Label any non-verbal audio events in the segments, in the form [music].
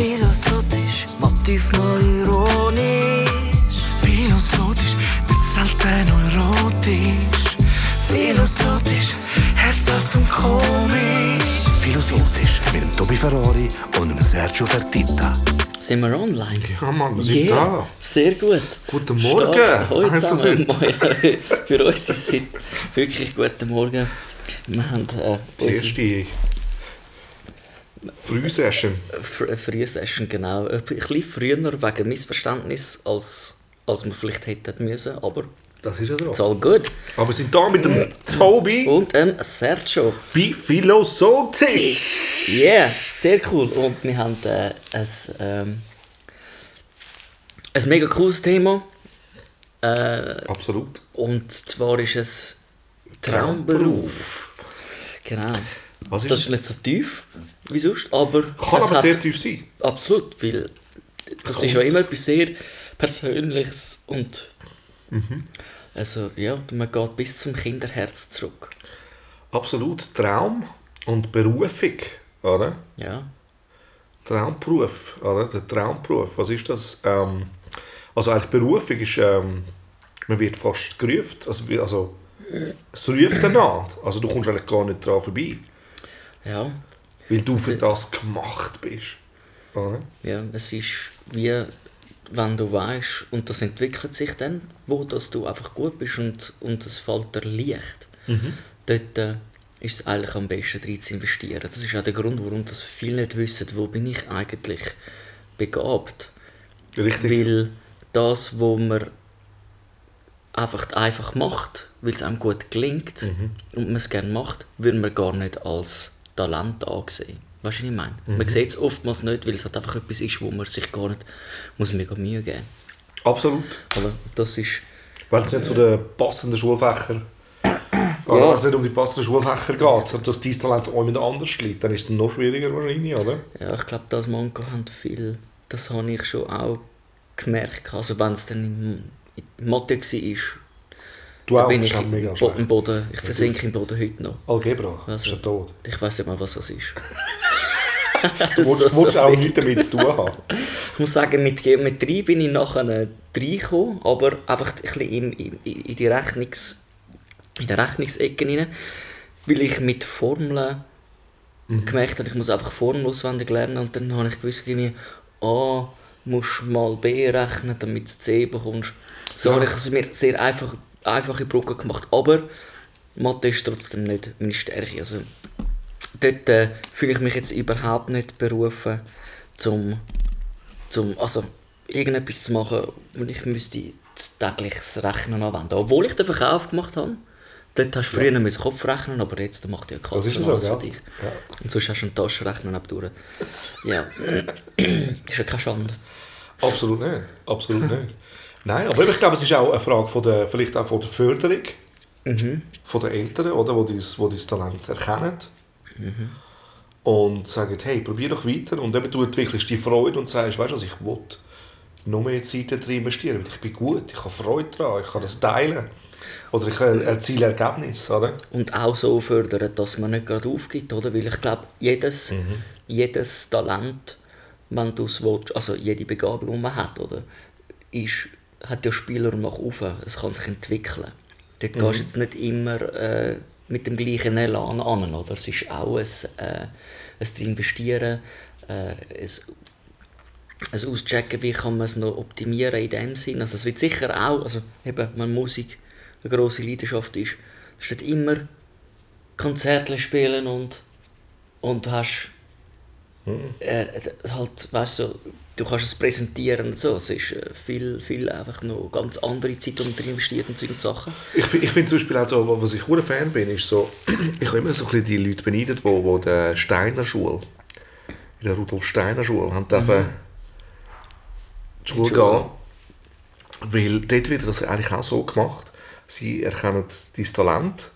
Philosophisch, Motiv mal ironisch. Philosophisch, nicht selten erotisch. Philosophisch, herzhaft und komisch. Philosophisch mit dem Tobi Ferrari und dem Sergio Fertitta. Sind wir online? Ja, Mann, wir sind Yeah, da. sehr gut. Guten Morgen. Stark. Heute zusammen. [laughs] Für uns ist es heute wirklich guten Morgen. Wir haben äh, Die erste Frühsession. Fr- Frühsession, genau. Ein bisschen früher wegen Missverständnis, als, als wir vielleicht hätten müssen, aber Das ist ja it's so. all good. Aber wir sind da mit dem Tobi Und ähm, Sergio. bei Philosophisch. Yeah, sehr cool. Und wir haben äh, ein, ähm, ein mega cooles Thema. Äh, Absolut. und zwar ist es Traumberuf. Genau. Was ist Das ist nicht so tief wie sonst, aber Kann aber sehr tief sein. Absolut, weil das Kommt. ist ja immer etwas sehr Persönliches und Mhm. also ja, man geht bis zum Kinderherz zurück. Absolut. Traum und Berufung. Oder? Ja, Traumberuf. Oder? Der Traumberuf. Was ist das? Ähm, also eigentlich Berufung ist, ähm, man wird fast gerufen. Also, also es ruft danach. Also du kommst eigentlich gar nicht dran vorbei. ja, Weil du für das gemacht bist. Oder? ja, es ist wie wenn du weißt und das entwickelt sich dann, wo dass du einfach gut bist und, und es fällt dir leicht. Dort äh, ist es eigentlich am besten drin zu investieren. Das ist auch der Grund, warum das viele nicht wissen, wo bin ich eigentlich begabt. Richtig. Weil das, was man einfach, einfach macht, weil es einem gut gelingt und man es gerne macht, wird man gar nicht als Talent angesehen. Weißt du, was ich meine? Man sieht es oftmals nicht, weil es halt einfach etwas ist, wo man sich gar nicht muss mega Mühe geben Absolut. Aber das ist... Wenn es nicht zu den passenden Schulfächern oder wenn es nicht um die passenden Schulfächer geht und dass dein Talent auch jemand anders liegt, dann ist es noch schwieriger wahrscheinlich, oder? Ja, ich glaube, das Manko haben viel... Das habe ich schon auch gemerkt. Also wenn es dann in, in Mathe war, Du da auch, bin ich ist mega im Bo- schlecht. im Boden. Ich versinke im Boden heute noch. Algebra, ist Also, ja tot. Ich weiß nicht mal, was das ist. Du [laughs] willst, Das- willst auch nichts damit zu tun haben. Ich muss sagen, mit Geometrie bin ich nachher reingekommen, aber einfach ein bisschen in, in, in die Rechnungs, in der Rechnungsecke rein, weil ich mit Formeln gemerkt habe, ich muss einfach Formeln auswendig lernen und dann habe ich gewusst, irgendwie, A musst mal B rechnen, damit du C bekommst. So Ja. habe ich also mir sehr einfach, einfache Brücken gemacht, aber Mathe ist trotzdem nicht meine Stärke. Also, dort äh, fühle ich mich jetzt überhaupt nicht berufen, zum, zum also, irgendetwas zu machen, wo ich müsste das tägliches Rechnen anwenden. Obwohl ich den Verkauf gemacht habe. Dort hast du früher ja. Kopf rechnen, aber jetzt macht ja Das Kasse ist so, alles ja. für dich. Ja. Und sonst hast du einen Taschenrechner nebendurch. Ja, [clears throat] ist ja keine Schande. Absolut nicht. Absolut nicht. Nein, aber ich glaube, es ist auch eine Frage von der, vielleicht auch von der Förderung von den Eltern, oder, wo dein, wo dein Talent erkennen und sagen, hey, probier doch weiter und eben du entwickelst die Freude und sagst, weißt du was, ich will noch mehr Zeit da drin investieren, weil ich bin gut, ich habe Freude daran, ich kann das teilen oder ich äh, erziele Ergebnisse, oder? Und auch so fördern, dass man nicht gerade aufgibt, oder? Weil ich glaube, jedes, jedes Talent, wenn du es willst, also jede Begabung, die man hat, oder? Ist, hat ja Spielraum nach oben. Es kann sich entwickeln. Dort gehst du jetzt nicht immer äh, mit dem gleichen Elan an, oder? Es ist auch ein, äh, ein investieren, äh, ein also auschecken, wie kann man es noch optimieren in dem Sinn. Also es wird sicher auch, also eben, wenn Musik eine grosse Leidenschaft ist, es ist nicht immer Konzerte spielen und, und hast äh, halt, weißt du, du kannst es präsentieren und so. Es ist äh, viel, viel einfach noch ganz andere Zeit, die man investiert in solche Sachen. Ich, ich finde zum Beispiel auch so, was ich ein Fan bin, ist so, [clears throat] ich habe immer so ein bisschen die Leute beneidet, die, die der Steiner Schule, in der Rudolf Steiner Schule, haben dürfen die Schule Die Schule. gehen. Weil dort wird das eigentlich auch so gemacht, sie erkennen dein Talent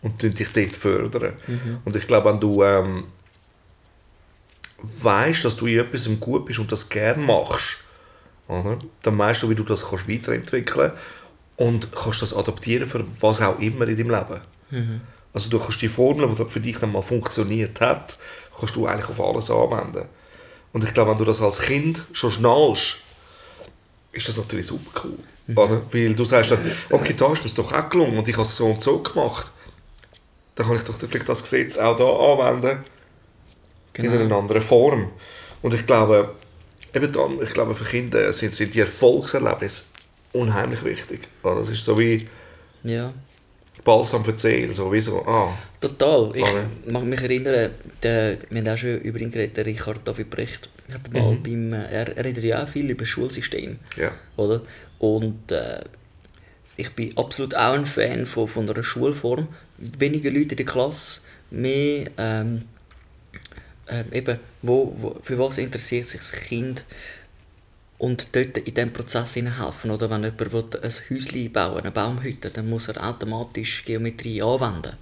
und dich dort fördern. Und ich glaube, wenn du ähm, weißt, dass du in etwas gut bist und das gerne machst, oder? dann weißt du, wie du das kannst weiterentwickeln und kannst das adaptieren für was auch immer in deinem Leben. Also du kannst die Formel, die für dich dann mal funktioniert hat, kannst du eigentlich auf alles anwenden. Und ich glaube, wenn du das als Kind schon schnallst, ist das natürlich super cool. Mhm. Oder? Weil du sagst dann, okay, da ist mir es doch auch gelungen und ich habe es so und so gemacht. Dann kann ich doch vielleicht das Gesetz auch da anwenden, in Genau. einer anderen Form. Und ich glaube, eben dann, ich glaube, für Kinder sind, sind die Erfolgserlebnisse unheimlich wichtig. Oder? Das ist so wie Ja. Balsam für Seele, so wie so, ah, Total. Ich Okay. mag mich erinnern, der, wir haben auch schon über ihn geredet, der Richard David Brecht, hat mal beim, äh, er, er redet ja auch viel über das Schulsystem. ja. Oder? Und äh, ich bin absolut auch ein Fan von, von einer Schulform. Weniger Leute in der Klasse, mehr ähm, ähm, eben, wo, wo, für was interessiert sich das Kind und dort in diesem Prozess helfen. Oder wenn jemand ein Häuschen bauen eine Baumhütte, dann muss er automatisch Geometrie anwenden.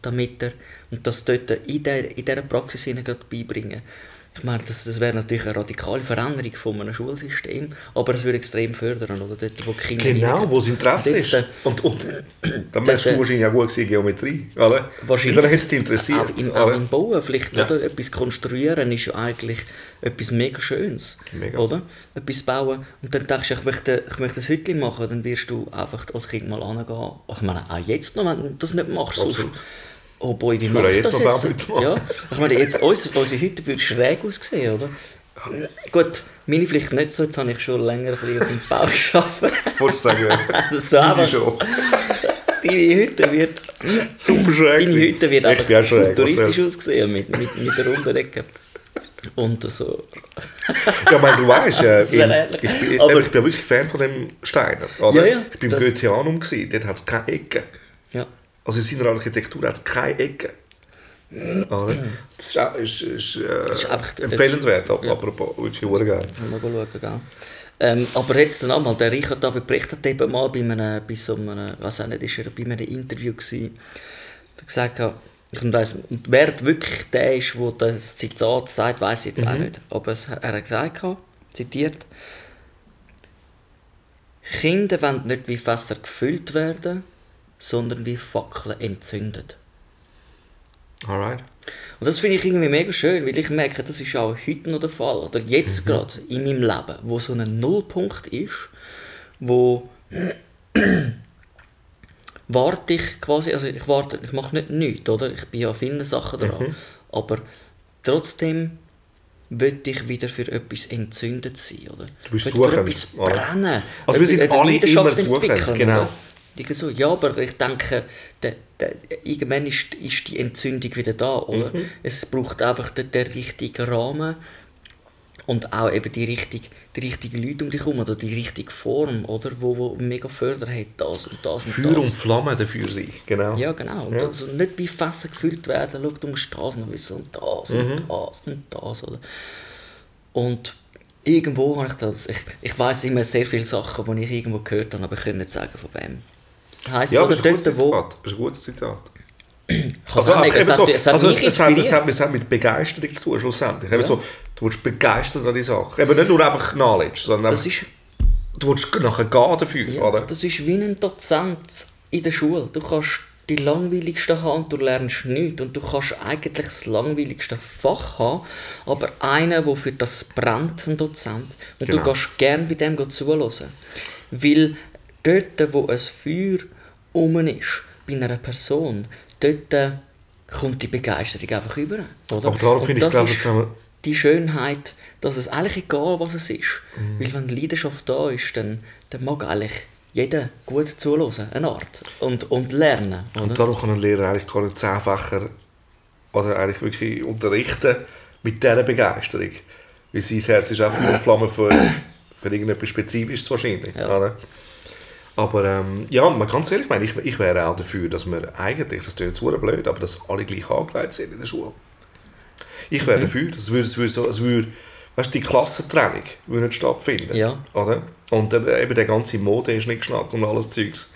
Damit er, und das dort in, der, in dieser Praxis beibringen. Ich meine, das, das wäre natürlich eine radikale Veränderung von einem Schulsystem, aber es würde extrem fördern, oder? Dort, wo Kinder Genau, hingehen. wo das Interesse Und ist. jetzt, äh, Und, und [coughs] dann merkst du wahrscheinlich auch gut gewesen, Geometrie, oder? Wahrscheinlich. Dann hätte es dich interessiert. Auch im, auch im Bauen vielleicht, Ja. oder? Etwas konstruieren ist ja eigentlich etwas mega Schönes, Mega. oder? Etwas bauen und dann denkst du, ich möchte, ich möchte ein Hütchen machen, dann wirst du einfach als Kind mal angehen. Ich meine, auch jetzt noch, wenn du das nicht machst, sonst, Absolut. Oh boy, wie ich jetzt das jetzt? Ja, ich meine, jetzt, uns, unsere Hütte würde schräg aussehen, oder? Gut, meine vielleicht nicht so, jetzt habe ich schon länger ein bisschen auf dem Bau gearbeitet. Wolltest du sagen, [laughs] so, aber schon. deine Hütte wird Super schräg. Deine. Hütte wird Ich auch einfach schräg, futuristisch also. ausgesehen, mit, mit, mit der runden Ecke. Und so. Ja, ich meine, du weißt, ehrlich. [laughs] ich, bin, Aber- ich bin wirklich Fan von dem Steiner. Oder? Ja, ja, ich bin im Goetheanum, gewesen, dort hat es keine Ecken. Ja. Also in seiner Architektur hat es keine Ecken. Oder? Das ist, auch- ist, ist, äh, ist einfach- empfehlenswert, ap- apropos, wirklich sehr geil. Mal schauen, gell? Ähm, aber jetzt dann einmal, der Richard David Brecht hat eben mal bei, einem, bei so einem, was auch nicht, ist er bei einem Interview gewesen, gesagt, hat, ich weiss, und wer wirklich der ist, der das Zitat sagt, weiß ich jetzt auch nicht. Aber es, er hat gesagt, zitiert, Kinder wollen nicht wie Fässer gefüllt werden, sondern wie Fackeln entzündet. Alright. Und das finde ich irgendwie mega schön, weil ich merke, das ist auch heute noch der Fall, oder jetzt gerade in meinem Leben, wo so ein Nullpunkt ist, wo [clears throat] warte ich quasi, also ich warte, ich mache nicht nichts, oder? Ich bin ja vielen Sachen dran, aber trotzdem will ich wieder für etwas entzündet sein, oder? Du bist suchend, etwas brennen. Also wir sind alle immer suchend, genau. oder? So, ja, aber ich denke, der, der, irgendwann ist, ist die Entzündung wieder da, oder? Mhm. Es braucht einfach den, den richtigen Rahmen und auch eben die, richtig, die richtigen Leute um dich herum oder die richtige Form, oder? Wo, wo mega Förder hat, das und das und Feuer das. und Flamme dafür sein, genau. Ja, genau. Und Ja. Also nicht wie Fässer gefüllt werden, schau, du musst das noch wissen und das Mhm. und das und das, oder? Und irgendwo habe ich das, ich, ich weiss immer sehr viele Sachen, die ich irgendwo gehört habe, aber ich kann nicht sagen, von wem. Heisst Ja, oder das ist ein gutes. Zitat. Das ist ein gutes Zitat. Also, es hat, so, es hat also es, hat, es, hat, es hat mit Begeisterung zu tun, schlussendlich. Ja. so, du willst begeistert an die Sache. Eben nicht nur einfach Knowledge, sondern Das einfach, ist, du willst nachher gehen dafür, ja, oder? das ist wie ein Dozent in der Schule. Du kannst die langweiligste haben und du lernst nichts. Und du kannst eigentlich das langweiligste Fach haben, aber einer, der für das brennt, ein Dozent. Und Genau. du gehst gerne bei dem zuhören. Weil dort, wo ein Feuer um ist, bei einer Person, dort äh, kommt die Begeisterung einfach über. Oder? Aber darum finde ich, glaube wir- die Schönheit, dass es eigentlich egal was es ist. Mhm. Weil wenn die Leidenschaft da ist, dann, dann mag eigentlich jeder gut zuhören, eine Art. Und, und lernen. Oder? Und darum kann ein Lehrer eigentlich gar nicht zehn Fächer oder eigentlich wirklich unterrichten mit dieser Begeisterung. Weil sein Herz ist auch und Flamme für, für irgendetwas Spezifisches wahrscheinlich. Ja. Oder? Aber ähm, ja, man ganz ehrlich, ich, meine, ich, ich wäre auch dafür, dass wir eigentlich, das klingt jetzt blöd, aber dass alle gleich angelegt sind in der Schule. Ich Mhm. wäre dafür, das würde, es würde, so, es würde weißt, du, die Klassentrennung würde nicht stattfinden. Ja. Oder? Und äh, eben der ganze Mode ist nicht geschnackt und alles Zeugs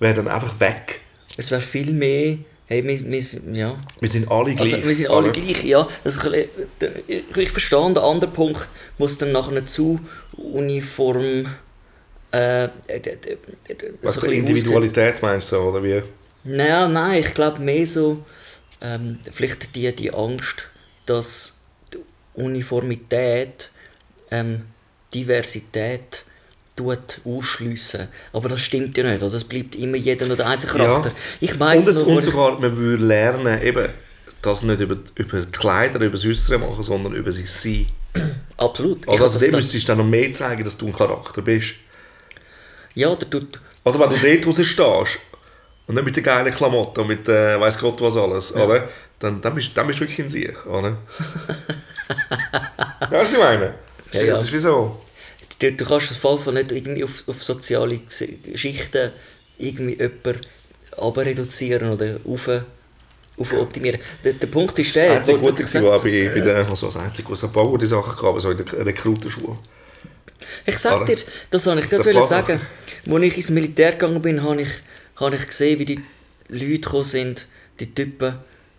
wäre dann einfach weg. Es wäre viel mehr. Hey, wir, wir, sind- ja. Wir sind alle gleich. Also, wir sind alle oder? gleich, ja. Das bisschen- ich, ich verstehe den anderen Punkt, wo es dann nachher zu uniform. Äh, Was so Individualität meinst du, oder wie? aussieht. Nein, nein, ich glaube mehr so, ähm, vielleicht die, die Angst, dass Uniformität ähm, Diversität tut ausschliessen. Aber das stimmt ja nicht. Oder? Es bleibt immer jeder nur der einzige Charakter. Ja. Ich weiss und, es, und sogar, man würde lernen, eben, das nicht über, über Kleider, über das Äußere machen, sondern über sich sein. Absolut. Also, also das dem müsstest du dann noch mehr zeigen, dass du ein Charakter bist. Ja, der tut... Oder wenn du dort raus stehst und nicht mit den geilen Klamotten und mit äh, weiss Gott was alles, oder? Dann, dann, bist, dann bist du wirklich in sich, oder? [laughs] ja, was ich meine? Das, Ja, ist- ja. das ist wie so. Du, du kannst das Fall nicht irgendwie auf, auf soziale Schichten irgendwie jemanden reduzieren oder auf, auf optimieren. Der, der Punkt ist Das der, einzige wo du Gute war bei, bei der, also das einzige, was ein paar gute Sachen gab, so in der Rekrutenschule. Ich sag dir, das wollte ich gerade sagen. Als ich ins Militär gegangen bin, habe ich, habe ich gesehen, wie die Leute sind, die Typen,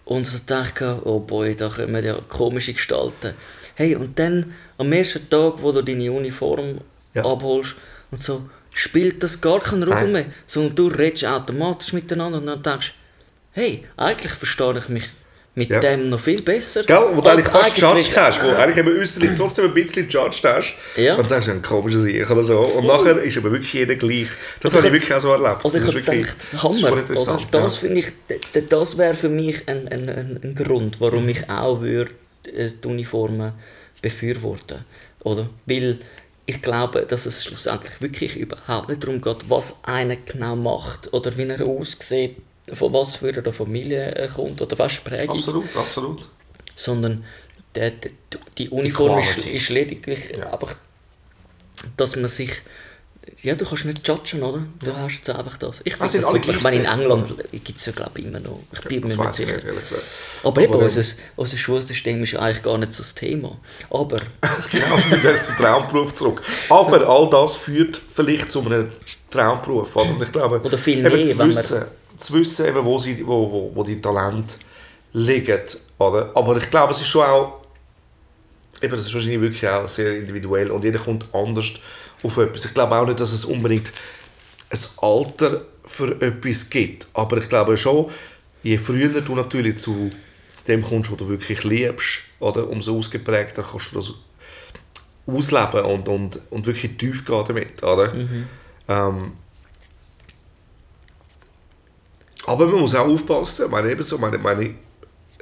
und so dachte oh boy, da kommen ja komische Gestalten. Hey, und dann am ersten Tag, wo du deine Uniform Ja. abholst und so, spielt das gar keine Rolle mehr, sondern du redest automatisch miteinander und dann denkst hey, eigentlich verstehe ich mich mit Ja. dem noch viel besser. Gell? Wo du eigentlich fast judged hast, wo eigentlich eben äußerlich trotzdem ein bisschen judged hast. Ja. Und dann denkst du, ein komischer Sieg oder so. Und nachher ist aber wirklich jeder gleich. Das habe ich ich- wirklich auch so erlebt. Oder das ich ist wirklich gedacht, das ist Hammer. schon Oder? Das ja. ich, das wäre für mich ein, ein, ein, ein Grund, warum ich auch würde, äh, die Uniformen befürworten Oder? Weil ich glaube, dass es schlussendlich wirklich überhaupt nicht darum geht, was einer genau macht oder wie er aussieht, von was für einer Familie kommt oder was die Prägung, Absolut, absolut. sondern der, der, die Uniform ist, Quality. ist lediglich Ja. einfach, dass man sich ja, du kannst nicht judgen, oder? Du hast jetzt einfach das. Ich, Ah, find sind das ich meine, in England gibt es ja, glaube ich, immer noch. Ich bin mir Das nicht sicher. nicht, gesagt. Aber eben, Aber, unser, unser Schulsystem ist ja eigentlich gar nicht so das Thema. Aber, [laughs] Genau, dem zum Traumberuf zurück. Aber all das führt vielleicht zu einem Traumberuf. Oder, ich glaube, Oder viel mehr, wenn man- zu wissen eben, wo, sie, wo, wo, wo die Talente liegen. Oder? Aber ich glaube, es ist schon auch, eben, das ist wahrscheinlich wirklich auch sehr individuell und jeder kommt anders auf etwas. Ich glaube auch nicht, dass es unbedingt ein Alter für etwas gibt. Aber ich glaube schon, je früher du natürlich zu dem kommst, was du wirklich liebst, oder, umso ausgeprägter kannst du das ausleben und, und, und wirklich tief gehen damit. Oder? Ähm, aber man muss auch aufpassen. Ich meine, eben so, meine, meine,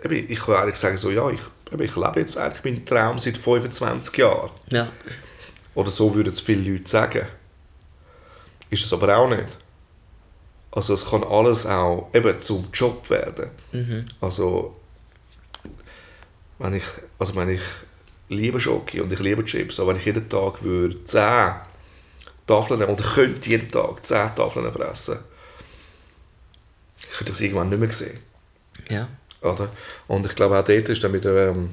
ich kann eigentlich sagen, so, ja, ich, ich lebe jetzt eigentlich meinen Traum seit 25 Jahren. ja, Oder so würden es viele Leute sagen. Ist es aber auch nicht. Also es kann alles auch eben zum Job werden. Also wenn ich, also wenn ich liebe Schoki und ich liebe Chips, aber wenn ich jeden Tag würde 10 Tafeln oder könnte jeden Tag 10 Tafeln fressen, ich könnte das irgendwann nicht mehr sehen. ja. Oder? Und ich glaube auch dort ist dann wieder ähm,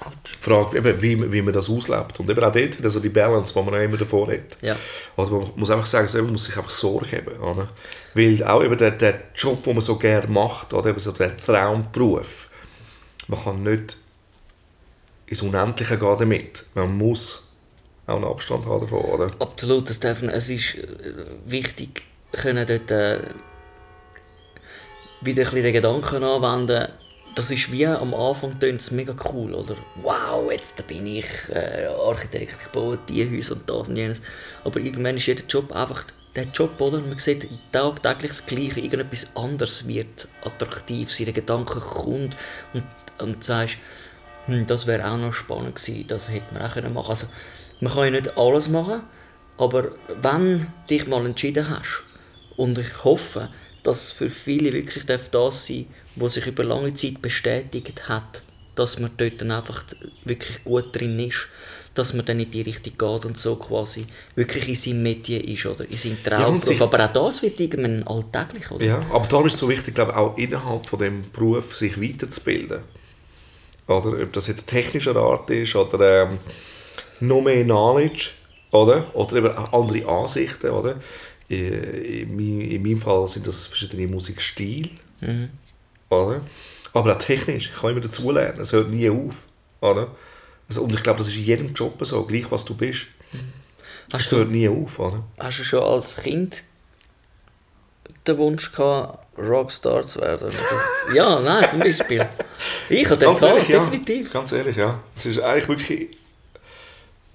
die Frage, eben, wie, wie man das auslebt. Und eben auch dort wieder so die Balance, die man auch immer davor hat. Ja. Also man muss einfach sagen, man muss sich einfach Sorge haben. Oder? Weil auch eben der, der Job, den man so gerne macht, oder eben so der Traumberuf, man kann nicht ins Unendliche gehen damit. Man muss auch einen Abstand haben davon. Oder? Absolut, das darf, es ist äh, wichtig, können dort äh, wieder ein bisschen den Gedanken anwenden. Das ist wie am Anfang tönt es mega cool, oder? Wow, jetzt bin ich äh, Architekt, ich baue die Häuser und das und jenes. Aber irgendwann ist jeder Job einfach der Job, oder? Man sieht tagtäglich das Gleiche, irgendetwas anderes wird attraktiv, seine Gedanken kommt und, und sagst, hm, das wäre auch noch spannend gewesen, das hätte man auch machen Also, man kann ja nicht alles machen, aber wenn du dich mal entschieden hast, und ich hoffe, dass für viele wirklich das sein was sich über lange Zeit bestätigt hat, dass man dort dann einfach wirklich gut drin ist, dass man dann in die Richtung geht und so quasi wirklich in seinem Metier ist oder in seinem Traumberuf. sich- aber auch das wird irgendwann alltäglich, oder? Ja, aber darum ist es so wichtig, glaube ich, auch innerhalb von dem Beruf sich weiterzubilden. Oder ob das jetzt technischer Art ist oder ähm, noch mehr Knowledge oder, oder eben andere Ansichten. Oder? Äh, In, mein- in meinem Fall sind das verschiedene Musikstile. Oder? Aber auch technisch, ich kann immer dazulernen, es hört nie auf. Oder? Also, und ich glaube, das ist in jedem Job so, gleich was du bist. Es Hast hört nie auf. Oder? hast du schon als Kind den Wunsch gehabt, Rockstar zu werden? [laughs] ja, nein, zum Beispiel. Ich habe den ehrlich, ja. definitiv. Ganz ehrlich, ja. Es ist eigentlich wirklich.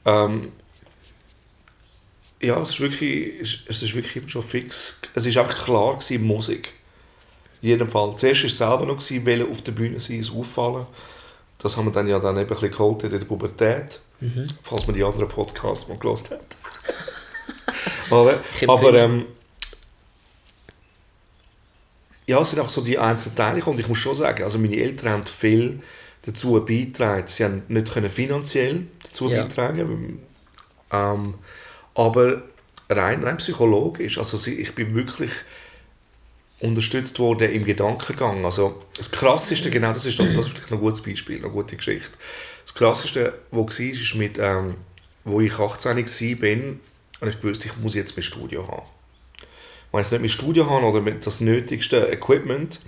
Ähm, ja, es ist wirklich, es ist wirklich schon fix. Es ist einfach klar gewesen, Musik. In jedem Fall. Zuerst war es selber noch, gewesen, wollen auf der Bühne sein, es auffallen. Das haben wir dann ja dann eben ein bisschen geholt in der Pubertät. Falls man die anderen Podcasts mal gehört hat. [laughs] Aber ähm, ja, es sind auch so die einzelnen Teile und ich muss schon sagen, also meine Eltern haben viel dazu beigetragen. Sie haben nicht können finanziell dazu Ja. beitragen, ähm, aber rein, rein psychologisch, also ich bin wirklich unterstützt worden im Gedankengang. Also das Krasseste, genau das ist, das ist vielleicht noch ein gutes Beispiel, eine gute Geschichte. Das Krasseste, was war, ist mit, ähm, wo ich 18 war, und ich wusste, ich muss jetzt mein Studio haben. Wenn ich nicht mein Studio habe oder mit das nötigste Equipment,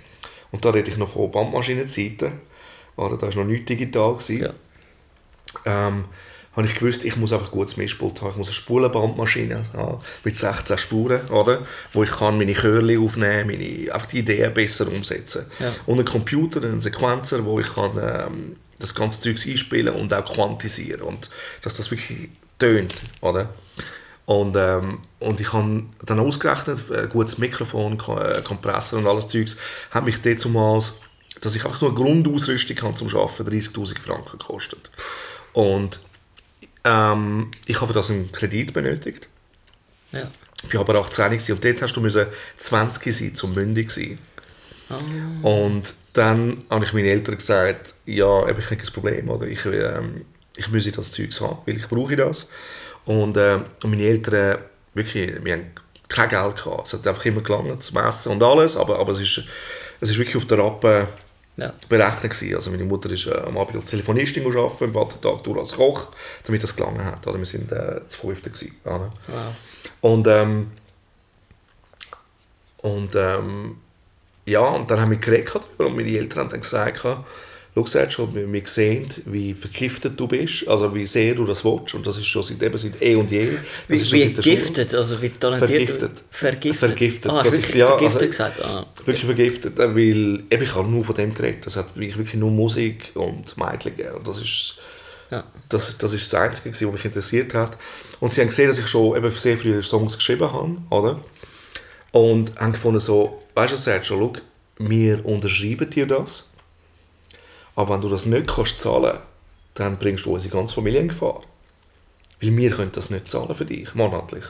und da rede ich noch von Bandmaschinenzeiten, oder, da war noch nichts digital. Gewesen, Ja. ähm, habe ich gewusst, ich muss einfach ein gutes Mischpult haben. Ich muss eine Spulenbandmaschine haben, mit 16 Spuren, oder? wo ich kann meine Chörli aufnehmen meine, einfach die Ideen besser umsetzen Ja. Und einen Computer, einen Sequenzer, wo ich kann, ähm, das ganze Zeug einspielen und auch quantisieren und dass das wirklich tönt. Oder? Und, ähm, und ich habe dann ausgerechnet, ein gutes Mikrofon, äh, Kompressor und alles Zeugs, hat mich damals, dass ich einfach so eine Grundausrüstung habe zum Arbeiten, 30'000 Franken gekostet. Und ähm, ich habe für das einen Kredit benötigt. Ja. Ich war aber 18 gewesen und dort hast du müssen 20 sein, zum mündig sein. Ah. Und dann habe ich meinen Eltern gesagt, ja, ich habe kein Problem, oder? Ich, ähm, ich muss das Zeug haben, weil ich brauche das. Und, ähm, und meine Eltern, wirklich, wir haben kein Geld gehabt. Es hat einfach immer gelangt, zum Essen und alles, aber, aber es, ist, es ist wirklich auf der Rappe Ja. berechnet gewesen. Also meine Mutter ist äh, am Abend als Telefonistin arbeiten, am Vater Tag durch als Koch, damit das gelangen hat. Oder? Wir sind äh, zu fünften gewesen. Oder? Wow. Und, ähm, und ähm, ja, und dann haben wir geredet darüber und meine Eltern haben dann gesagt, schau Sergio, wir, wir sehen, wie vergiftet du bist, also wie sehr du das willst und das ist schon seit, eben seit eh und je. Das Wie, schon Schule. giftet, also wie talentiert. Vergiftet. Vergiftet. Vergiftet. Ah, Das wirklich ist- ja, vergiftet also- gesagt. Ah. Wirklich vergiftet, weil eben, ich habe nur von dem geredet. Das hat wirklich nur Musik und Mädchen gegeben. Und das ist Ja. das, das ist das Einzige, was mich interessiert hat. Und sie haben gesehen, dass ich schon eben sehr viele Songs geschrieben habe, oder? Und haben gefunden so, weißt du, Sergio, schau, wir unterschreiben dir das, aber wenn du das nicht kannst zahlen, dann bringst du unsere ganze Familie in Gefahr. Weil wir können das nicht zahlen für dich, monatlich.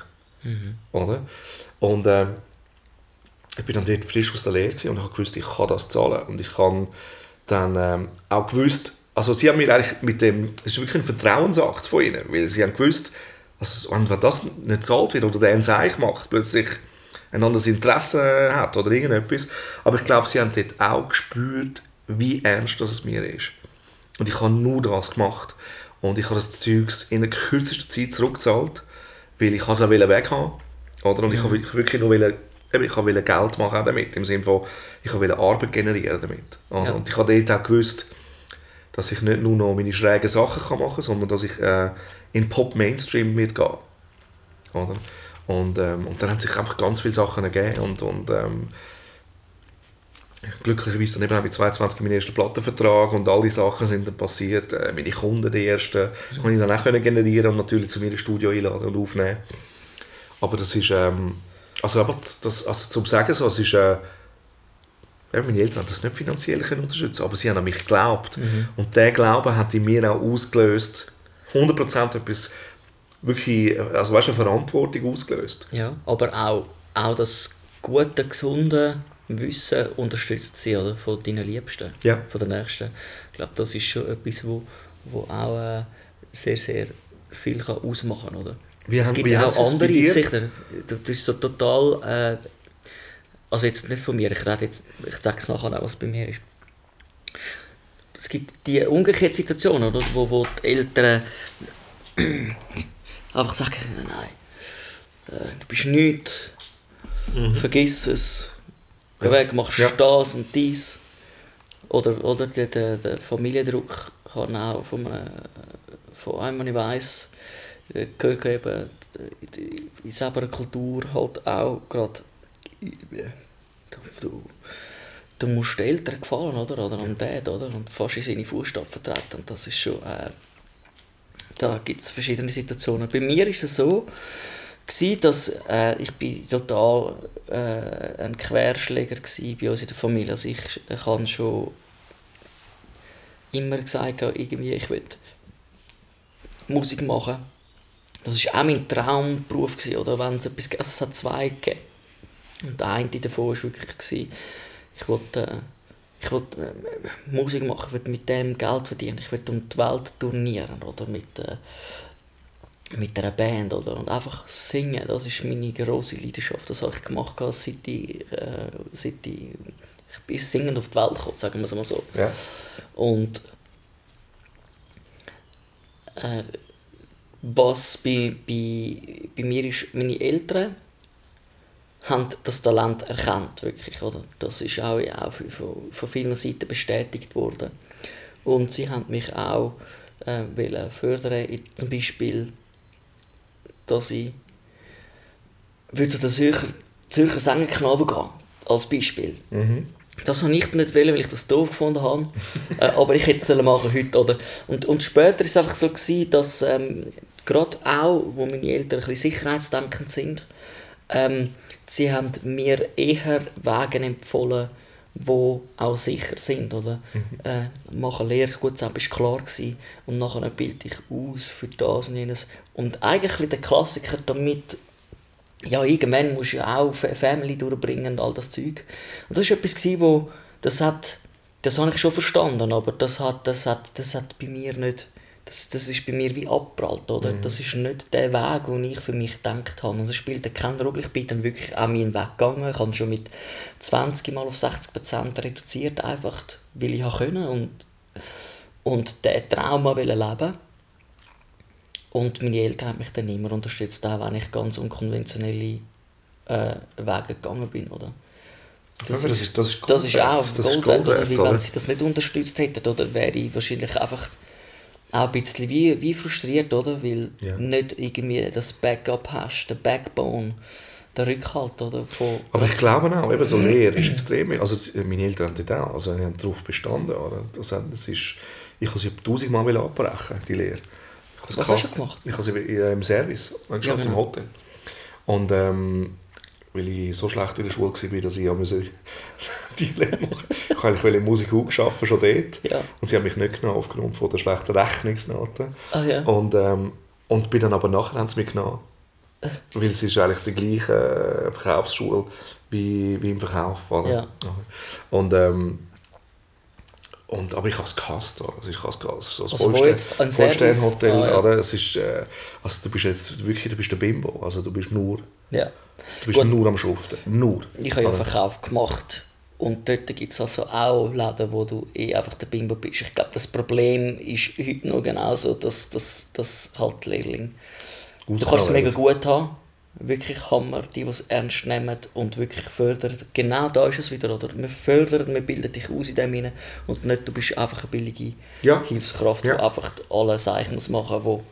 Oder? Und ähm, ich bin dann dort frisch aus der Lehre und ich habe gewusst, ich kann das zahlen. Und ich habe dann ähm, auch gewusst, also sie haben mir eigentlich mit dem, es ist wirklich ein Vertrauensakt von ihnen, weil sie haben gewusst, also wenn wenn das nicht zahlt wird oder der einen Seich macht, plötzlich ein anderes Interesse hat oder irgendetwas. Aber ich glaube, sie haben dort auch gespürt, wie ernst das es mir ist. Und ich habe nur das gemacht. Und ich habe das Zeugs in der kürzesten Zeit zurückgezahlt, weil ich es auch weghaben oder? Und ich habe wirklich- wirklich nur wollen, ich wollte Geld machen damit, im Sinne von, ich wollte Arbeit generieren damit. Ja. Und ich habe dort auch gewusst, dass ich nicht nur noch meine schrägen Sachen kann machen kann, sondern dass ich äh, in Pop-Mainstream mitgehe. Oder? Und, ähm, und dann haben sich einfach ganz viele Sachen ergeben und, und ähm, glücklicherweise dann eben auch mit 22 meinen ersten Plattenvertrag und all die Sachen sind dann passiert. Äh, meine Kunden, die ersten, konnte ich dann auch generieren und natürlich zu mir ins Studio einladen und aufnehmen. Aber das ist, ähm, also, aber das, also zum Sagen so, es ist, äh, ja, meine Eltern haben das nicht finanziell können unterstützen, aber sie haben an mich geglaubt. Und der Glaube hat in mir auch ausgelöst, 100% etwas wirklich, also weißt du, eine Verantwortung ausgelöst. Ja, aber auch, auch das gute, gesunde Wissen unterstützt sie oder, von deinen Liebsten, Ja. von den Nächsten. Ich glaube, das ist schon etwas, wo, wo auch äh, sehr, sehr viel kann ausmachen kann. Oder? Wie es haben- gibt auch andere dir? Gesichter. Das ist so total... Äh, also jetzt nicht von mir, ich rede jetzt, ich sage es nachher auch, was bei mir ist. Es gibt die umgekehrte Situation, oder, wo, wo die Eltern [clears throat] einfach sagen, nein, äh, du bist nichts, vergiss es, geh weg, machst Ja. das und dies. Oder, oder der, der, der Familiendruck kann auch von einem, von einem ich weiss, gehört eben in- selber Kultur halt auch gerade du, du, du musst den Eltern gefallen, oder? Oder am Dad, oder? Und fast in seine Fußstapfen treten. Und das ist schon, äh, da gibt es verschiedene Situationen. Bei mir ist es so, gewesen, dass äh, ich bin total äh, ein Querschläger war bei uns in der Familie. Also ich, ich habe schon immer gesagt, irgendwie, ich will Musik machen. Das war auch mein Traumberuf, gewesen, oder? Wenn es, etwas, also es hat zwei gegeben. Und der eine davon war wirklich, gewesen, ich wollte, äh, ich äh, Musik machen, ich wollte mit dem Geld verdienen, ich wollte um die Welt turnieren, oder? Mit, äh, mit einer Band, oder? Und einfach singen, das ist meine grosse Leidenschaft. Das habe ich gemacht, seit ich, äh, seit ich, ich bin singend auf die Welt gekommen, sagen wir es mal so. Ja. Und äh, was bei, bei, bei mir ist, meine Eltern haben das Talent erkannt, wirklich, oder? Das ist auch, auch von, von vielen Seiten bestätigt worden. Und sie haben mich auch äh, fördern, zum Beispiel, dass ich würde zu den Zürcher, Zürcher Sängerknaben gehen, als Beispiel. Mhm. Das habe ich nicht wollen, weil ich das doof gefunden habe. [laughs] äh, aber ich hätte es machen heute, oder? Und, und später war es einfach so, gewesen, dass ähm, gerade auch, wo meine Eltern ein bisschen sicherheitsdenkend sind, ähm, sie haben mir eher Wege empfohlen, die auch sicher sind. Oder? Mhm. Äh, machen Lehre, gut, das war klar. Gewesen. Und nachher bilde ich aus für das und jenes. Und eigentlich der Klassiker damit ja, irgendwann musst du ja auch eine Family durchbringen und all das Zeug. Und das war etwas, wo, das hat, das habe ich schon verstanden, aber das hat, das hat, das hat bei mir nicht, das, das ist bei mir wie abgeprallt, oder? Mhm. Das ist nicht der Weg, den ich für mich gedacht habe. Und das spielt keine Rolle. Ich bin dann wirklich auch meinen Weg gegangen. Ich habe schon mit 20 mal auf 60 Prozent reduziert, einfach, weil ich können und, und diesen Trauma leben und meine Eltern haben mich dann immer unterstützt, auch wenn ich ganz unkonventionelle äh, Wege gegangen bin, oder? Das, ja, das, ist, das ist, das ist auch das Gold, Gold oder? Weil, wenn sie das nicht unterstützt hätten, oder, wäre ich wahrscheinlich einfach auch ein bisschen wie, wie frustriert, oder? Weil Ja. nicht irgendwie das Backup hast, der Backbone, der Rückhalt, oder? Von, Aber ich glaube auch, eben so Lehre ist extrem. Also meine Eltern haben dort auch, also haben darauf bestanden. Oder? Das, das ist, ich habe sie tausendmal abbrechen, die Lehre. Ich Was hast du gemacht? Ich habe sie äh, im Service, ich Ja, ja, im genau. Hotel. Und ähm, weil ich so schlecht in der Schule war, dass ich die Lehre machen Ich wollte Musik arbeiten, schon dort. Ja. Und sie haben mich nicht genommen aufgrund von der schlechten Rechnungsnoten. Ah, ja. Und, ähm, und bin dann aber nachher haben sie mich genommen. [laughs] Weil es ist eigentlich die gleiche äh, Verkaufsschule wie, wie im Verkauf. Oder? Ja. Und, ähm, und, aber ich habe es gehasst. Also ich habe es gehasst. Also Vollstern- Vollsternhotel. Ah, ja. oder? Es ist, äh, also du bist jetzt wirklich du bist der Bimbo. Also du bist nur, ja. du bist Gut. nur am Schuften. Nur. Ich habe ja? Verkauf gemacht. Und dort gibt es also auch Läden, wo du eh einfach der Bimbo bist. Ich glaube, das Problem ist heute noch genauso, dass, dass, dass halt Lehrling... Du kannst es mega gut haben. Wirklich Hammer, die, die es ernst nehmen und wirklich fördern. Genau da ist es wieder, oder? Wir fördern, wir bilden dich aus in dem hinein und nicht, du bist einfach eine billige Ja. Hilfskraft, Ja. die einfach alle Zeichen muss machen muss,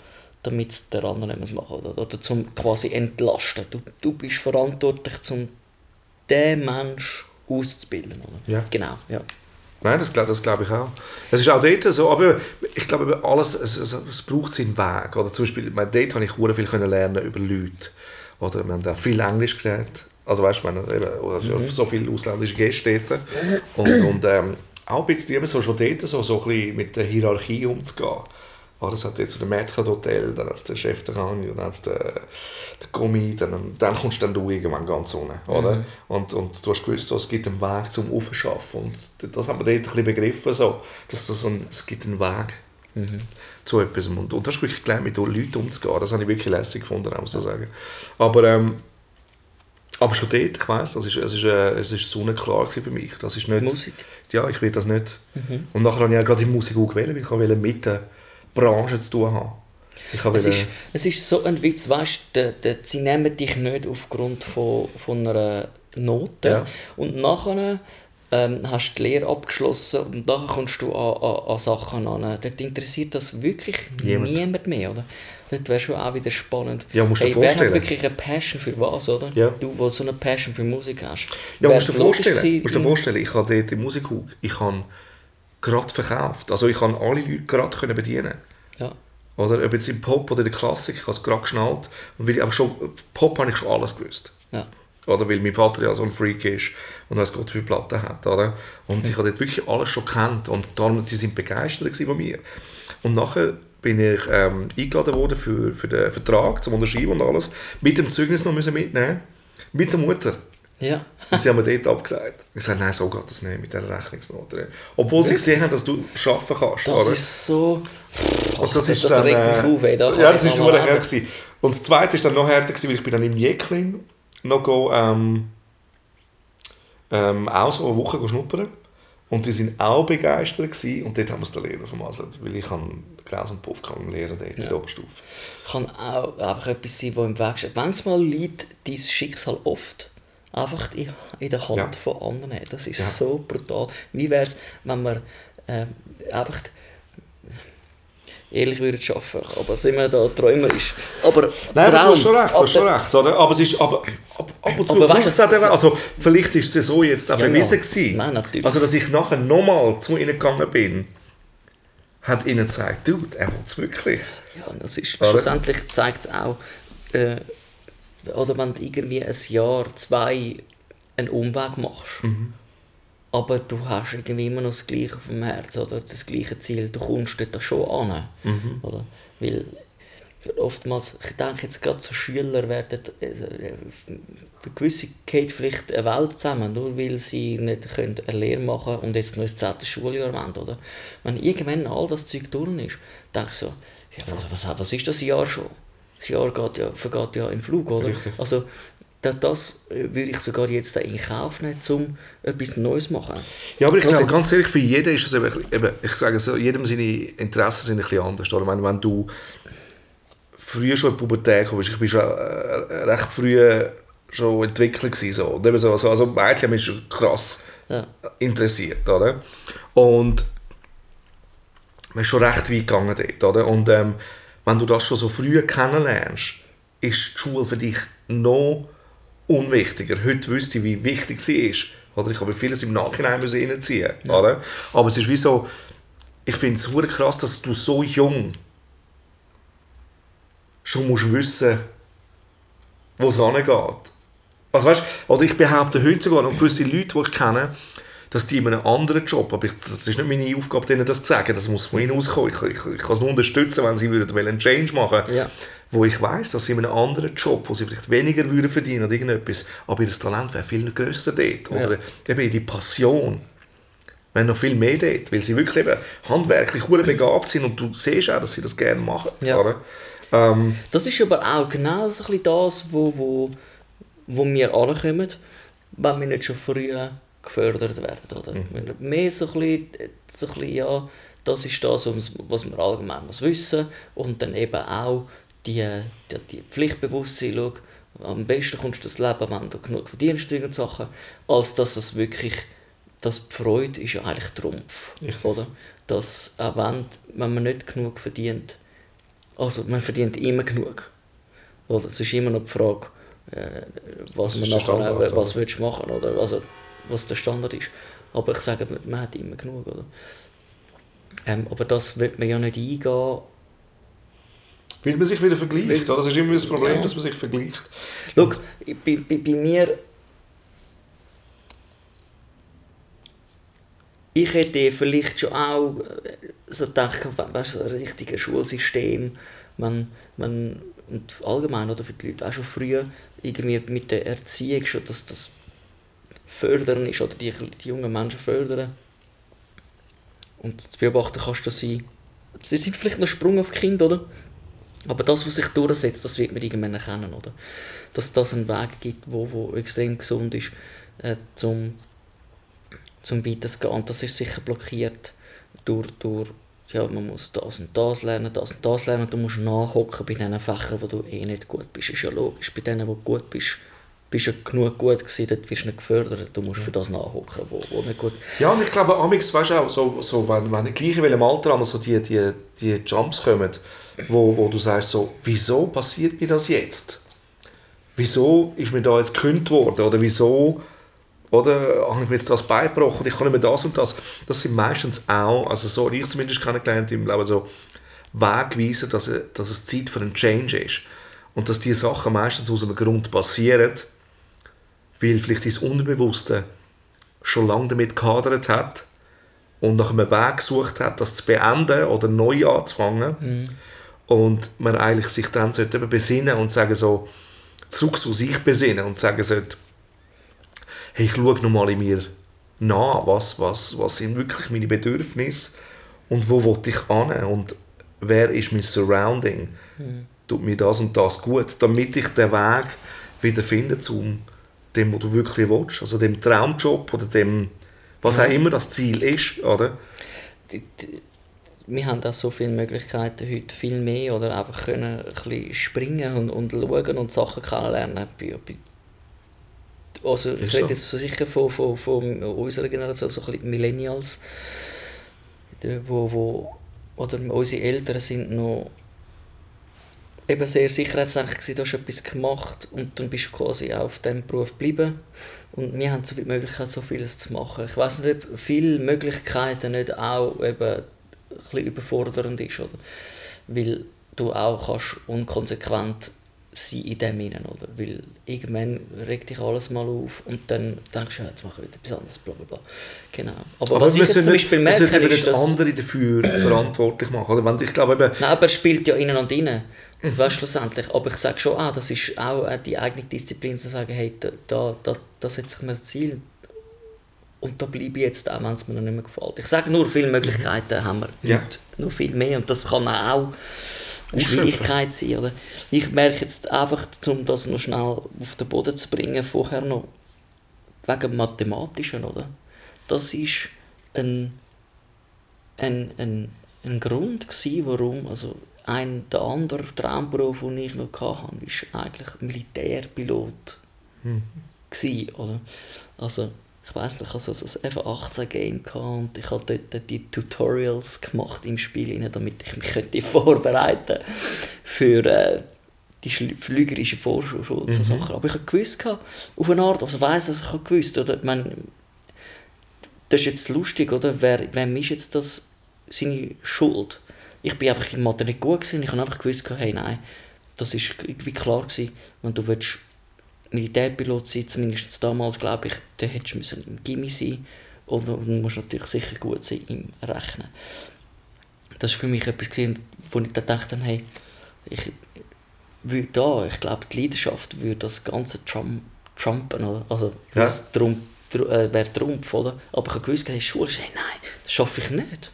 damit es der andere nicht machen oder, oder zum quasi entlasten. Du, du bist verantwortlich, um den Mensch auszubilden. Oder? Ja. Genau, ja. Nein, das, das glaube ich auch. Es ist auch dort so, aber ich glaube, alles, es, es, es braucht seinen Weg. Oder zum Beispiel, ich meine, dort habe ich sehr viel können lernen über Leute. Oder wir haben auch viel Englisch gelernt. Also weißt du, eben, also so viele ausländische Gäste dort. Und, und ähm, auch ein bisschen eben so schon dort so, so ein bisschen mit der Hierarchie umzugehen. Oder es hat jetzt so ein Mädchenhotel, dann hat es den Chef der Rang, dann hat es den, Gummi, dann, dann kommst dann du irgendwann ganz unten, oder? Und, und du hast gewusst, so, es gibt einen Weg zum Aufschaffen und das haben wir dort ein bisschen begriffen, so, dass das ein, es gibt einen Weg zu etwas und, und das ist wirklich gelernt, mit Leuten umzugehen, das habe ich wirklich lässig gefunden, muss ich sagen. Aber, ähm, aber schon dort, ich weiss, es ist, es ist, äh, es ist sonnenklar für mich, das ist nicht... Musik. Ja, ich will das nicht. Und nachher habe ich auch gerade die Musik auch gewählt, weil ich wollte mit der Branche zu tun haben. Ich Es ist, es ist so ein Witz, weißt du, sie nehmen dich nicht aufgrund von, von einer Note. Ja. Und nachher ähm, hast die Lehre abgeschlossen und dann kommst du an, an, an Sachen an. Dort interessiert das wirklich Niemand. niemand, mehr, oder? Dort wäre schon auch wieder spannend. Ja, musst du dir hey, wer hat vorstellen. wirklich eine Passion für was, oder? Ja. Du, wo so eine Passion für Musik hast. Ja, musst du dir vorstellen, musst du dir vorstellen, ich habe dort im Musikhug, ich habe gerade verkauft. Also ich habe alle Leute gerade können bedienen. Ja. Oder ob jetzt im Pop oder in der Klassik, ich habe es gerade geschnallt. Und weil ich einfach schon, Pop habe ich schon alles gewusst. Ja. Oder weil mein Vater ja so ein Freak ist und weiß Gott wie viele Platten hat. Oder? Und ich habe dort wirklich alles schon kennt und darum, die sind begeistert von mir. Und nachher bin ich ähm, eingeladen worden für, für den Vertrag zum Unterschreiben und alles. Mit dem Zeugnis noch müssen mitnehmen. Mit der Mutter. Ja. Und sie haben mir dort abgesagt. Ich sagte, nein, so geht das nicht mit dieser Rechnungsnote. Obwohl sie gesehen haben, dass du arbeiten kannst. Das oder? ist so... Und das, ist das dann, regt äh, mich auf, ey. Da kann ja, das ist mal schon härter gewesen. Und das zweite ist dann noch härter gewesen, weil ich bin dann im Jäcklin noch go, ähm, ähm, auch so eine Woche schnuppern. Und die sind auch begeistert gewesen. Und dort haben wir es den Lehrer vermasselt. Weil ich habe Graus und Puff im Lehrer dort in der Oberstufe. kann auch einfach etwas sein, das im Weg steht. Manchmal liegt dein Schicksal oft einfach in, in der Hand Ja. von anderen. Das ist Ja. so brutal. Wie wäre es, wenn wir ähm, einfach ehrlich würden arbeiten, aber sind wir da träumerisch. Aber Nein, aber du Traum, hast schon recht, du hast schon recht, oder? Aber es ist, aber, ab, ab und zu Aber weißt du, es- also vielleicht ist es so jetzt auch Ja, bewiesen ja. gewesen. Nein, natürlich. Also, dass ich nachher nochmal zu ihnen gegangen bin, hat ihnen gezeigt, dude, er will es wirklich. Ja, das ist, Oder? schlussendlich zeigt es auch, äh, oder wenn du irgendwie ein Jahr, zwei einen Umweg machst, Mhm. aber du hast irgendwie immer noch das Gleiche auf dem Herz oder das gleiche Ziel, du kommst dort schon an. Mhm. Oder? Weil oftmals, ich denke jetzt gerade so Schüler werden, äh, für gewisse geht vielleicht eine Welt zusammen, nur weil sie nicht können eine Lehre machen und jetzt noch ein zehntes Schuljahr wollen, oder? Wenn irgendwann all das Zeug durch ist, denke ich so, ja, was, was, was ist das Jahr schon? Das Jahr geht ja, vergeht ja im Flug, oder? Richtig. Also, da- das äh, würde ich sogar jetzt in Kauf nehmen, um etwas Neues zu machen. Ja, aber ich glaube, ganz ehrlich, für jeden ist es eben, eben ich sage so, jedem seine Interessen sind ein bisschen anders. Oder? Ich meine, wenn du früher schon in die Pubertät kommst, ich bin schon äh, recht früh schon Entwickler gewesen, so. Und eben so, also, also Mädchen haben mich schon krass Ja. interessiert, oder? Und man ist schon recht weit gegangen dort, oder? Und ähm, wenn du das schon so früh kennenlernst, ist die Schule für dich noch unwichtiger. Heute wüsste ich, wie wichtig sie ist. Oder ich habe vieles im Nachhinein müssen reinziehen, oder? Aber es ist wie so, ich finde es verdammt krass, dass du so jung schon musst wissen, wo es hingeht. Also weißt, oder ich behaupte heute sogar noch gewisse Leute, die ich kenne, dass die in einem anderen Job, aber ich, das ist nicht meine Aufgabe, denen das zu sagen, das muss von ihnen auskommen. Ich, ich, ich kann es nur unterstützen, wenn sie würden einen Change machen Ja. wo ich weiß, dass sie in einem anderen Job, wo sie vielleicht weniger würden verdienen oder irgendetwas, aber ihr Talent wäre viel grösser dort. Oder eben die Passion wäre noch viel mehr dort, weil sie wirklich eben handwerklich hure begabt sind und du siehst auch, dass sie das gerne machen. Ja. Ähm, Das ist aber auch genau so ein bisschen das, wo, wo, wo wir ankommen, wenn wir nicht schon früh gefördert werden. Oder? Wir Mehr so ein, bisschen, so ein bisschen, ja, das ist das, was wir allgemein muss wissen und dann eben auch die, die, die Pflichtbewusstsein, schau, am besten kommst du das Leben, wenn du genug verdienst und Sachen, als dass es wirklich, dass die Freude ist ja eigentlich Trumpf, Richtig. oder? Dass auch wenn, wenn man nicht genug verdient, also man verdient immer genug. Oder es ist immer noch die Frage, äh, was, ist man nachher, was willst du machen oder also, was der Standard ist. Aber ich sage, man- hat immer genug. Oder? Ähm, aber das wird man ja nicht eingehen. weil man sich wieder vergleicht. Oder? Das ist immer das Problem, Ja. dass man sich vergleicht. Schau, bei, bei, bei mir. Ich hätte vielleicht schon auch äh, so gedacht, weißt, so ein richtiges Schulsystem, wenn, wenn, und allgemein oder für die Leute auch schon früher irgendwie mit der Erziehung schon, dass das fördern ist oder die, die jungen Menschen fördern. Und zu beobachten kannst du sie, sie sind vielleicht noch Sprung auf Kind, oder? Aber das, was sich durchsetzt, das wird man irgendwann erkennen, oder? Dass das einen Weg gibt, wo, wo extrem gesund ist, äh, zum, zum weiterzugehen. Und das ist sicher blockiert durch, durch ja, man muss das und das lernen, das und das lernen. Du musst nachhocken bei den Fächern, wo du eh nicht gut bist. Ist ja logisch. Bei denen, wo du gut bist, bist ja genug gut gewesen, dort wirst du nicht gefördert, du musst für das nachhocken, wo, wo nicht gut... Ja, und ich glaube, Amix, weißt du auch, so, so, wenn, wenn gleich in welchem Alter einmal so die, die, die Jumps kommen, wo, wo du sagst so, wieso passiert mir das jetzt? Wieso ist mir da jetzt gekündigt worden? Oder wieso oder habe ich mir jetzt das beigebrochen? Ich kann nicht mehr das und das. Das sind meistens auch, also so habe ich zumindest kennengelernt im Leben, so Wegweiser, dass, dass es Zeit für einen Change ist. Und dass diese Sachen meistens aus einem Grund passieren, weil vielleicht das Unbewusste schon lange damit gehadert hat und nach einem Weg gesucht hat, das zu beenden oder neu anzufangen. Mhm. Und man eigentlich sich dann sollte besinnen und sagen so, zurück zu sich besinnen und sagen sollte, hey, ich schaue nochmal in mir nach, was, was, was sind wirklich meine Bedürfnisse und wo will ich an und wer ist mein Surrounding. Mhm. Tut mir das und das gut, damit ich den Weg wieder finde zum dem, was du wirklich willst. Also dem Traumjob oder dem, was auch immer das Ziel ist. Oder? Wir haben auch so viele Möglichkeiten heute, viel mehr, oder einfach können ein bisschen springen und, und schauen und Sachen kennenlernen. Also ich rede jetzt sicher von, von, von unserer Generation, so ein bisschen Millennials, wo, wo, oder unsere Eltern sind noch eben sehr sicherheitsdenkend du hast etwas gemacht und dann bist du quasi auf diesem Beruf geblieben. Und wir haben so viel Möglichkeit, so vieles zu machen. Ich weiß nicht, ob viele Möglichkeiten nicht auch eben ein bisschen überfordernd ist, oder? Weil du auch kannst unkonsequent sein in dem Innen, oder? Weil irgendwann regt dich alles mal auf und dann denkst du, ja, jetzt mache ich wieder etwas anderes, bla bla bla. Genau. Aber, aber was ich jetzt zum Beispiel merke, ist, dass... andere dafür verantwortlich machen, oder? Wenn, ich glaube eben... Nein, aber er spielt ja innen und innen. Mhm. Weißt, schlussendlich. Aber ich sage schon, ah, das ist auch äh, die eigene Disziplin, zu sagen, hey, da, da, da, da setze ich mir ein Ziel und da bleibe ich jetzt auch, wenn es mir noch nicht mehr gefällt. Ich sage nur, viele Möglichkeiten haben wir ja. noch viel mehr und das kann auch eine Schwierigkeit sein. Oder? Ich merke jetzt einfach, um das noch schnell auf den Boden zu bringen, vorher noch wegen Mathematischen, oder? Das ist ein, ein, ein, ein Grund gewesen, warum, also ein, der andere Traumberuf, den ich noch hatte, war eigentlich Militärpilot. Hm. Gewesen, oder? Also, ich weiß nicht, also das F18-Game und ich habe dort die Tutorials gemacht im Spiel, damit ich mich [laughs] könnte vorbereiten für äh, die flügerische Vorschule und so mhm. Sachen. Aber ich habe gewusst, auf eine Art, also weiss, dass ich gewusst, oder? Ich meine, das ist jetzt lustig, oder? Wer, wem ist jetzt das seine Schuld? Ich bin einfach in Mathe nicht gut gewesen. Ich habe einfach gewusst, hey, nein, das ist irgendwie klar gewesen, wenn du willst Militärpilot sein, zumindest damals, glaube ich, dann hättest du im Gimmi sein und du musst natürlich sicher gut sein im Rechnen. Das war für mich etwas, gewesen, wo ich dann dachte, hey, ich will da, ich glaube, die Leidenschaft würde das Ganze Trump, trumpen, oder? Also, ja. das Trump, äh, wäre Trumpf, oder? Aber ich habe gewusst, hey, Schule, hey, nein, das schaffe ich nicht.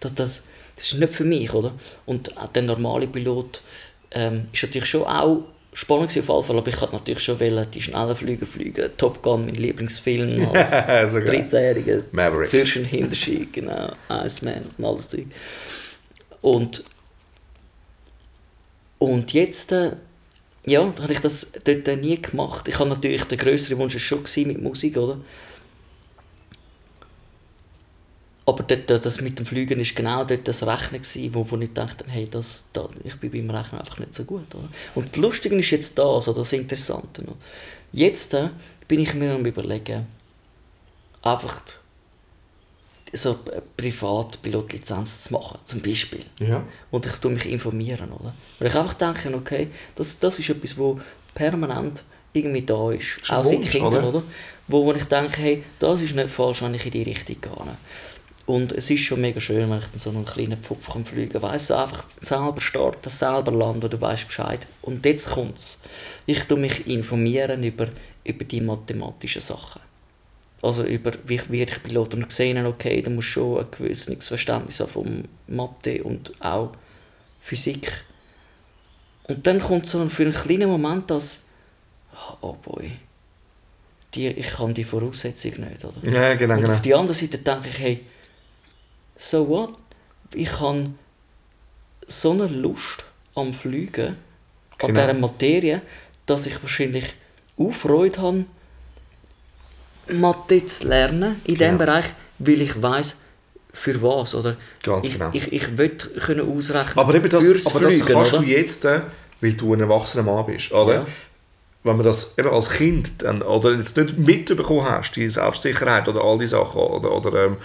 Das, das, das ist nicht für mich, oder? Und der normale Pilot ähm, ist natürlich schon auch spannend auf jeden Fall, aber ich hatte natürlich schon wollen, die schnellen Flüge fliegen. Top Gun, mein Lieblingsfilm [laughs] als 13-Jähriger. Maverick. Fürsten Hinterschied, [laughs] genau. Iceman und alles Zeug. Und, und jetzt, äh, ja, habe ich das dort nie gemacht. Ich habe natürlich, der größere Wunsch schon mit Musik, oder? Aber dort, das mit dem Fliegen war genau dort das Rechnen, gewesen, wo, wo ich dachte, hey, das, da, ich bin beim Rechnen einfach nicht so gut. Oder? Und das Lustige ist jetzt da, also das Interessante. Noch. Jetzt äh, bin ich mir am überlegen, einfach so eine Privatpilotlizenz zu machen, zum Beispiel. Ja. Und ich tue mich informieren, oder? Weil ich einfach denke, okay, das, das ist etwas, wo permanent irgendwie da ist. ist auch seit Kindern, oder? oder? Wo, wo ich denke, hey, das ist nicht falsch, wenn ich in die Richtung gehe. Und es ist schon mega schön, wenn ich dann so einen kleinen Pfupf kann fliegen kann. Weißt du, einfach selber starten, selber landen, du weißt Bescheid. Und jetzt kommt es. Ich tue mich informieren über, über die mathematischen Sachen. Also über, wie werde ich Pilot und gesehen, okay, da muss schon ein gewisses Verständnis haben von Mathe und auch Physik. Und dann kommt so für einen kleinen Moment das, oh boy, die, ich kann die Voraussetzung nicht, oder? Ja, genau, und genau. auf die andere Seite denke ich, hey, so what? Ich habe so eine Lust am Fliegen, genau. an dieser Materie, dass ich wahrscheinlich auch Freude habe, Mathe zu lernen in diesem Genau. Bereich, weil ich weiß für was. Oder Ganz ich, genau. Ich, ich will können ausrechnen Aber eben das, fürs aber das Fliegen, kannst oder? du jetzt, äh, weil du ein erwachsener Mann bist, oder? Ja. Wenn man das eben als Kind dann, oder jetzt nicht mitbekommen hast, die Selbstsicherheit oder all die Sachen, oder, oder ähm,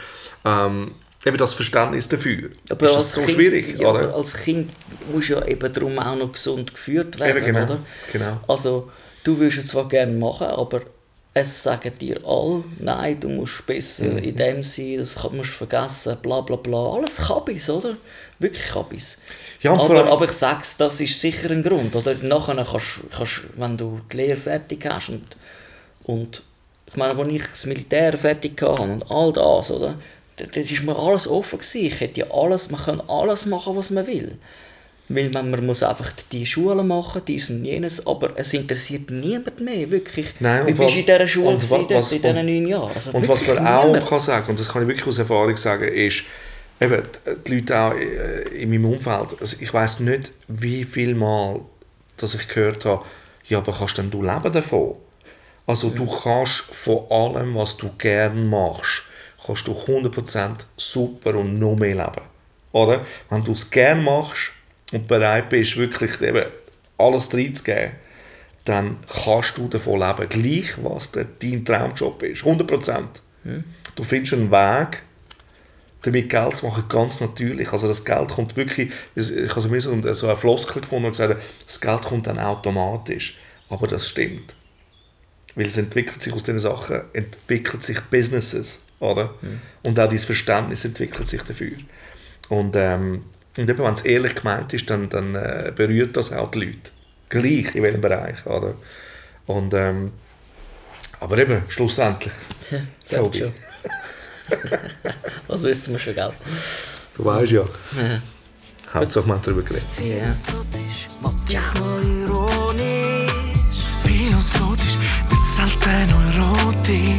ähm, eben das Verständnis dafür, Aber ist das so kind, schwierig, ja, oder? als Kind muss ja eben darum auch noch gesund geführt werden, Eben, genau, oder? genau. Also, du würdest es zwar gerne machen, aber es sagen dir alle, nein, du musst besser Mhm. in dem sein, das kann, musst du vergessen, bla bla bla. Alles Kabis, oder? Wirklich Kabis. Ja, aber, aber ich sag's, das ist sicher ein Grund, oder? Nachher kannst, kannst wenn du die Lehre fertig hast und, und ich meine, als ich das Militär fertig hatte und all das, oder? Da ist mir alles offen gewesen. Ich hätte ja alles, man kann alles machen, was man will. Weil man, man muss einfach die Schule machen, dies und jenes, aber es interessiert niemand mehr, wirklich. Nein, und bist du in dieser Schule und gewesen, wa- dort was- in diesen neun Jahren? Also Und was man auch niemand. kann sagen, und das kann ich wirklich aus Erfahrung sagen, ist, eben, die Leute auch äh, in meinem Umfeld, also ich weiß nicht, wie viel Mal, dass ich gehört habe, ja, aber kannst denn du leben davon? Also du kannst von allem, was du gern machst, kannst du 100% super und noch mehr leben. Oder? Wenn du es gern machst und bereit bist, wirklich eben alles reinzugeben, dann kannst du davon leben. Gleich, was der, dein Traumjob ist. 100%. Du findest einen Weg, damit Geld zu machen, ganz natürlich. Also das Geld kommt wirklich, ich habe so so so eine Floskel gefunden und gesagt, das Geld kommt dann automatisch. Aber das stimmt. Weil es entwickelt sich aus diesen Sachen, entwickelt sich Businesses, oder? Und auch dieses Verständnis entwickelt sich dafür. Und, ähm, und eben, wenn es ehrlich gemeint ist, dann, dann äh, berührt das auch die Leute. Gleich, in welchem Bereich, oder? Und, ähm, aber eben, schlussendlich, Ja, so schon. das wissen wir schon, gell? du weißt ja. Hauptsache, wir haben darüber geredet. Philosophisch, manchmal ironisch. Philosophisch, nicht selten erotisch.